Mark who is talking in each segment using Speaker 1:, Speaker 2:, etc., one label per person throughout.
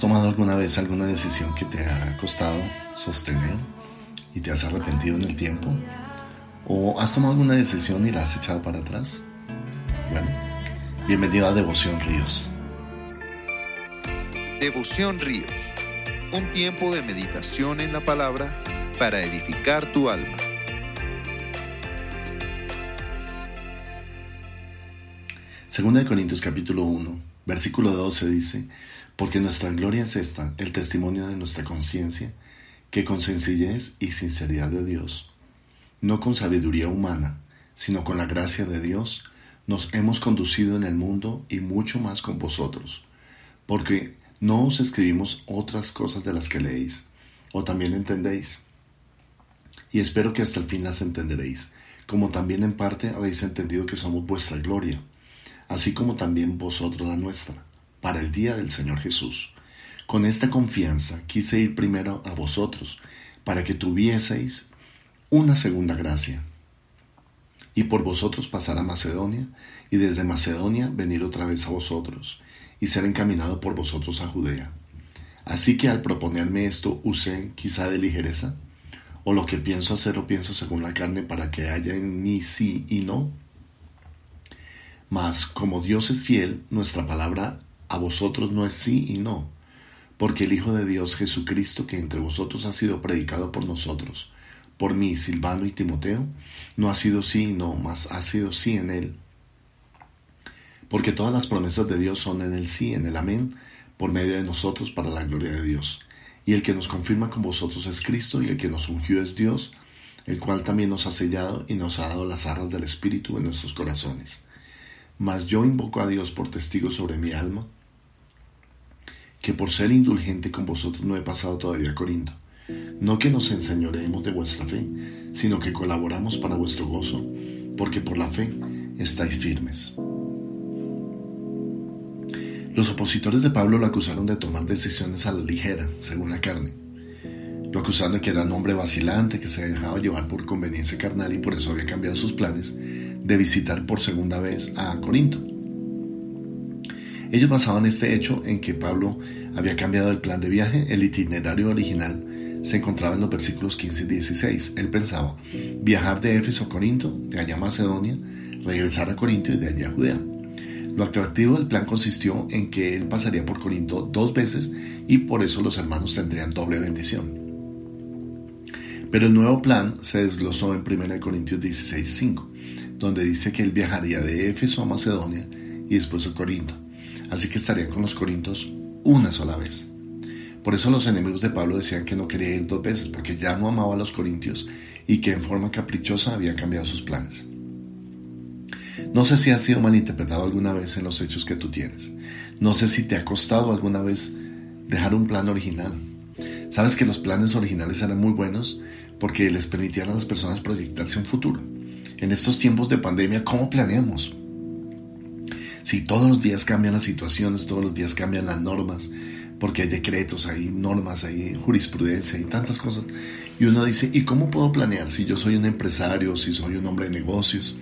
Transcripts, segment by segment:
Speaker 1: tomado alguna vez alguna decisión que te ha costado sostener y te has arrepentido en el tiempo? ¿O has tomado alguna decisión y la has echado para atrás? Bueno, bienvenido a Devoción Ríos.
Speaker 2: Devoción Ríos, un tiempo de meditación en la palabra para edificar tu alma.
Speaker 1: Segunda de Corintios capítulo 1, versículo 12 dice, porque nuestra gloria es esta, el testimonio de nuestra conciencia, que con sencillez y sinceridad de Dios, no con sabiduría humana, sino con la gracia de Dios, nos hemos conducido en el mundo y mucho más con vosotros, porque no os escribimos otras cosas de las que leéis, o también entendéis. Y espero que hasta el fin las entenderéis, como también en parte habéis entendido que somos vuestra gloria así como también vosotros la nuestra, para el día del Señor Jesús. Con esta confianza quise ir primero a vosotros, para que tuvieseis una segunda gracia, y por vosotros pasar a Macedonia, y desde Macedonia venir otra vez a vosotros, y ser encaminado por vosotros a Judea. Así que al proponerme esto usé quizá de ligereza, o lo que pienso hacer lo pienso según la carne para que haya en mí sí y no. Mas como Dios es fiel, nuestra palabra a vosotros no es sí y no, porque el Hijo de Dios Jesucristo que entre vosotros ha sido predicado por nosotros, por mí, Silvano y Timoteo, no ha sido sí y no, mas ha sido sí en él. Porque todas las promesas de Dios son en el sí, en el amén, por medio de nosotros para la gloria de Dios. Y el que nos confirma con vosotros es Cristo, y el que nos ungió es Dios, el cual también nos ha sellado y nos ha dado las arras del Espíritu en nuestros corazones. Mas yo invoco a Dios por testigo sobre mi alma, que por ser indulgente con vosotros no he pasado todavía a Corinto. No que nos enseñoremos de vuestra fe, sino que colaboramos para vuestro gozo, porque por la fe estáis firmes. Los opositores de Pablo lo acusaron de tomar decisiones a la ligera, según la carne. Lo acusaron de que era un hombre vacilante, que se dejaba llevar por conveniencia carnal y por eso había cambiado sus planes de visitar por segunda vez a Corinto. Ellos basaban este hecho en que Pablo había cambiado el plan de viaje, el itinerario original se encontraba en los versículos 15 y 16. Él pensaba viajar de Éfeso a Corinto, de allá a Macedonia, regresar a Corinto y de allá a Judea. Lo atractivo del plan consistió en que él pasaría por Corinto dos veces y por eso los hermanos tendrían doble bendición. Pero el nuevo plan se desglosó en 1 Corintios 16:5 donde dice que él viajaría de Éfeso a Macedonia y después a Corinto. Así que estaría con los corintos una sola vez. Por eso los enemigos de Pablo decían que no quería ir dos veces, porque ya no amaba a los corintios y que en forma caprichosa había cambiado sus planes. No sé si ha sido malinterpretado alguna vez en los hechos que tú tienes. No sé si te ha costado alguna vez dejar un plan original. Sabes que los planes originales eran muy buenos porque les permitían a las personas proyectarse un futuro en estos tiempos de pandemia, ¿cómo planeamos? Si todos los días cambian las situaciones, todos los días cambian las normas, porque hay decretos, hay normas, hay jurisprudencia, hay tantas cosas. Y uno dice, ¿y cómo puedo planear si yo soy un empresario, si soy un hombre de negocios,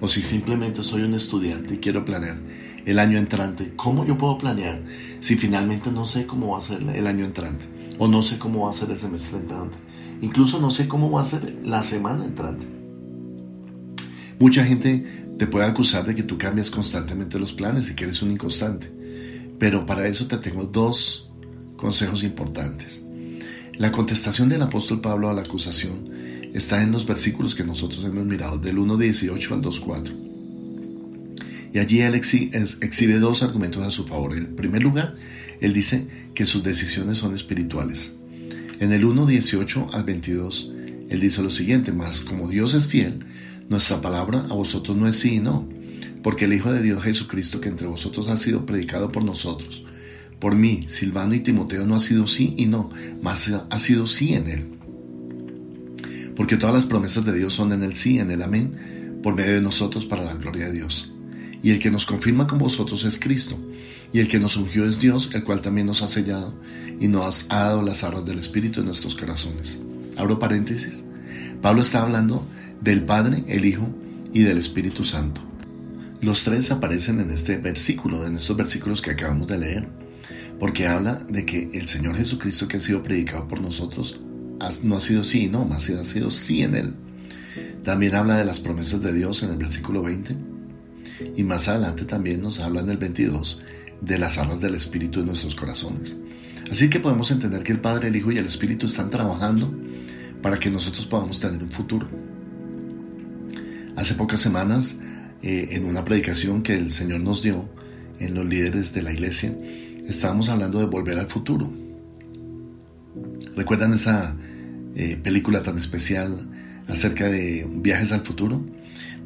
Speaker 1: o si simplemente soy un estudiante y quiero planear el año entrante? ¿Cómo yo puedo planear si finalmente no sé cómo va a ser el año entrante? O no sé cómo va a ser el semestre entrante. Incluso no sé cómo va a ser la semana entrante. Mucha gente te puede acusar de que tú cambias constantemente los planes y que eres un inconstante. Pero para eso te tengo dos consejos importantes. La contestación del apóstol Pablo a la acusación está en los versículos que nosotros hemos mirado, del 1.18 al 2.4. Y allí él exhibe dos argumentos a su favor. En primer lugar, él dice que sus decisiones son espirituales. En el 1.18 al 22, él dice lo siguiente, más como Dios es fiel, nuestra palabra a vosotros no es sí y no, porque el Hijo de Dios Jesucristo que entre vosotros ha sido predicado por nosotros, por mí, Silvano y Timoteo no ha sido sí y no, mas ha sido sí en él. Porque todas las promesas de Dios son en el sí, en el amén, por medio de nosotros para la gloria de Dios. Y el que nos confirma con vosotros es Cristo, y el que nos ungió es Dios, el cual también nos ha sellado y nos ha dado las arras del Espíritu en nuestros corazones. Abro paréntesis. Pablo está hablando del Padre, el Hijo y del Espíritu Santo. Los tres aparecen en este versículo, en estos versículos que acabamos de leer. porque habla de que el Señor Jesucristo que ha sido predicado por nosotros no ha sido sí no, más ha sido sí en Él. También habla de las promesas de Dios en el versículo 20 y más adelante también nos habla en el 22 de las armas del Espíritu en nuestros corazones. Así que podemos entender que el Padre, el Hijo y el Espíritu están trabajando para que nosotros podamos tener un futuro. Hace pocas semanas, eh, en una predicación que el Señor nos dio en los líderes de la iglesia, estábamos hablando de volver al futuro. ¿Recuerdan esa eh, película tan especial acerca de viajes al futuro?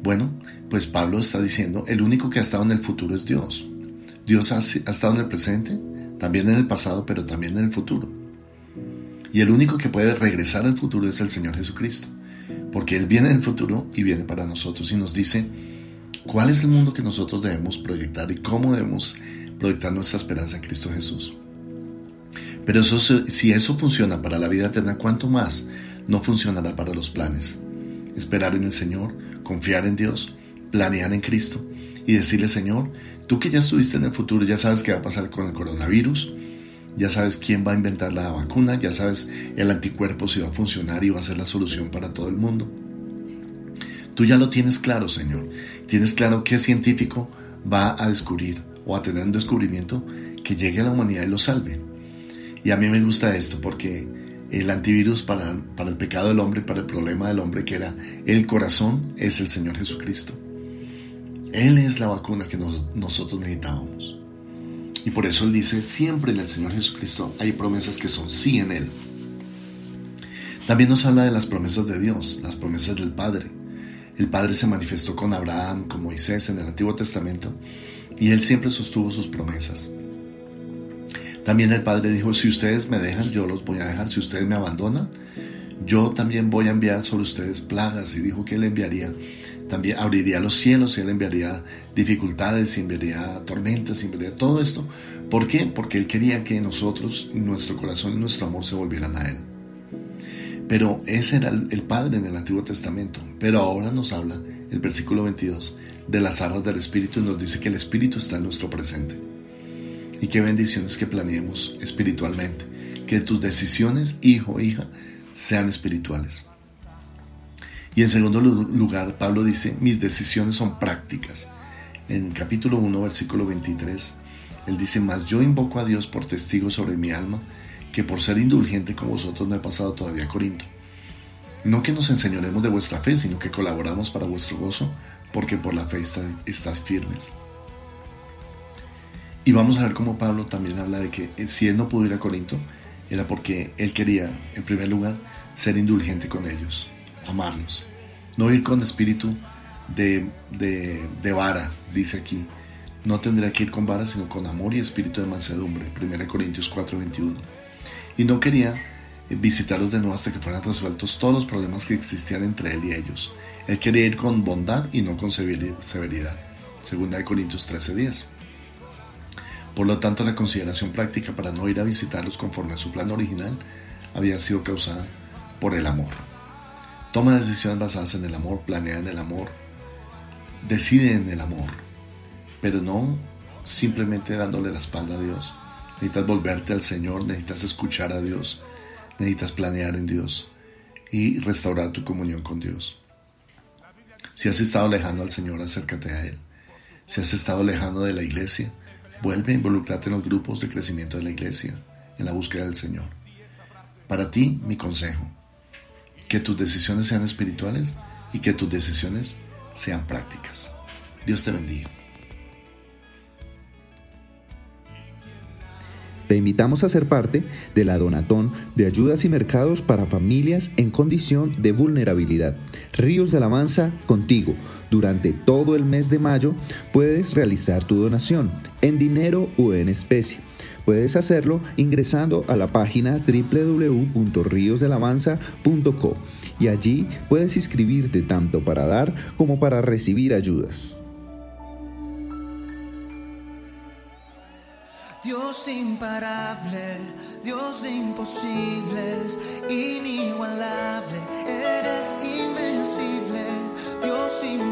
Speaker 1: Bueno, pues Pablo está diciendo, el único que ha estado en el futuro es Dios. Dios ha, ha estado en el presente, también en el pasado, pero también en el futuro. Y el único que puede regresar al futuro es el Señor Jesucristo, porque Él viene del futuro y viene para nosotros y nos dice cuál es el mundo que nosotros debemos proyectar y cómo debemos proyectar nuestra esperanza en Cristo Jesús. Pero eso, si eso funciona para la vida eterna, ¿cuánto más no funcionará para los planes? Esperar en el Señor, confiar en Dios, planear en Cristo y decirle, Señor, tú que ya estuviste en el futuro, ya sabes qué va a pasar con el coronavirus, ya sabes quién va a inventar la vacuna, ya sabes el anticuerpo si va a funcionar y va a ser la solución para todo el mundo. Tú ya lo tienes claro, Señor. Tienes claro qué científico va a descubrir o a tener un descubrimiento que llegue a la humanidad y lo salve. Y a mí me gusta esto porque el antivirus para, para el pecado del hombre, para el problema del hombre que era el corazón, es el Señor Jesucristo. Él es la vacuna que nosotros necesitábamos. Y por eso Él dice, siempre en el Señor Jesucristo hay promesas que son sí en Él. También nos habla de las promesas de Dios, las promesas del Padre. El Padre se manifestó con Abraham, con Moisés en el Antiguo Testamento, y Él siempre sostuvo sus promesas. También el Padre dijo, si ustedes me dejan, yo los voy a dejar. Si ustedes me abandonan, yo también voy a enviar sobre ustedes plagas. Y dijo que Él enviaría, también abriría los cielos, y Él enviaría dificultades, y enviaría tormentas, y enviaría todo esto. ¿Por qué? Porque Él quería que nosotros, nuestro corazón y nuestro amor se volvieran a Él. Pero ese era el Padre en el Antiguo Testamento. Pero ahora nos habla el versículo 22 de las arras del Espíritu y nos dice que el Espíritu está en nuestro presente. Y qué bendiciones que planeemos espiritualmente. Que tus decisiones, hijo, hija, sean espirituales. Y en segundo lugar, Pablo dice, mis decisiones son prácticas. En capítulo 1, versículo 23, él dice, más yo invoco a Dios por testigo sobre mi alma, que por ser indulgente con vosotros no he pasado todavía a Corinto. No que nos enseñoremos de vuestra fe, sino que colaboramos para vuestro gozo, porque por la fe estáis firmes. Y vamos a ver cómo Pablo también habla de que eh, si él no pudo ir a Corinto, era porque él quería, en primer lugar, ser indulgente con ellos, amarlos. No ir con espíritu de, de, vara, dice aquí. No tendría que ir con vara, sino con amor y espíritu de mansedumbre. 1 Corintios 4:21. Y no quería eh, visitarlos de nuevo hasta que fueran resueltos todos los problemas que existían entre él y ellos. Él quería ir con bondad y no con severidad. 2 Corintios 13:10. Por lo tanto, la consideración práctica para no ir a visitarlos conforme a su plan original había sido causada por el amor. Toma decisiones basadas en el amor, planea en el amor, decide en el amor, pero no simplemente dándole la espalda a Dios. Necesitas volverte al Señor, necesitas escuchar a Dios, necesitas planear en Dios y restaurar tu comunión con Dios. Si has estado alejando al Señor, acércate a Él. Si has estado alejando de la iglesia, Vuelve a involucrarte en los grupos de crecimiento de la iglesia, en la búsqueda del Señor. Para ti, mi consejo, que tus decisiones sean espirituales y que tus decisiones sean prácticas. Dios te bendiga.
Speaker 3: Te invitamos a ser parte de la Donatón de Ayudas y Mercados para Familias en Condición de Vulnerabilidad. Ríos de Alabanza contigo. Durante todo el mes de mayo puedes realizar tu donación en dinero o en especie. Puedes hacerlo ingresando a la página www.riosdelavanza.co y allí puedes inscribirte tanto para dar como para recibir ayudas.
Speaker 4: Dios imparable, Dios de imposibles, inigualable, eres invencible,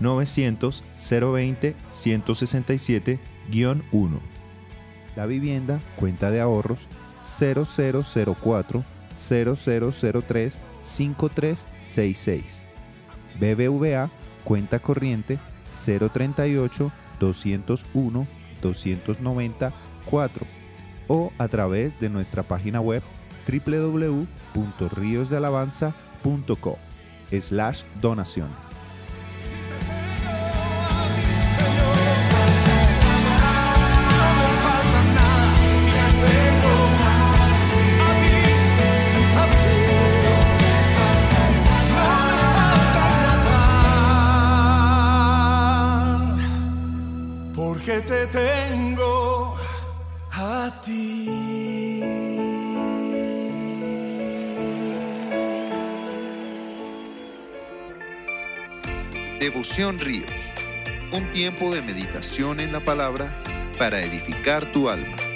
Speaker 3: 900 020 167-1. La vivienda, cuenta de ahorros 0004 0003 5366. BBVA, cuenta corriente 038 201 294 o a través de nuestra página web www.riosdealabanza.co slash donaciones.
Speaker 4: Te tengo a ti.
Speaker 2: Devoción Ríos, un tiempo de meditación en la palabra para edificar tu alma.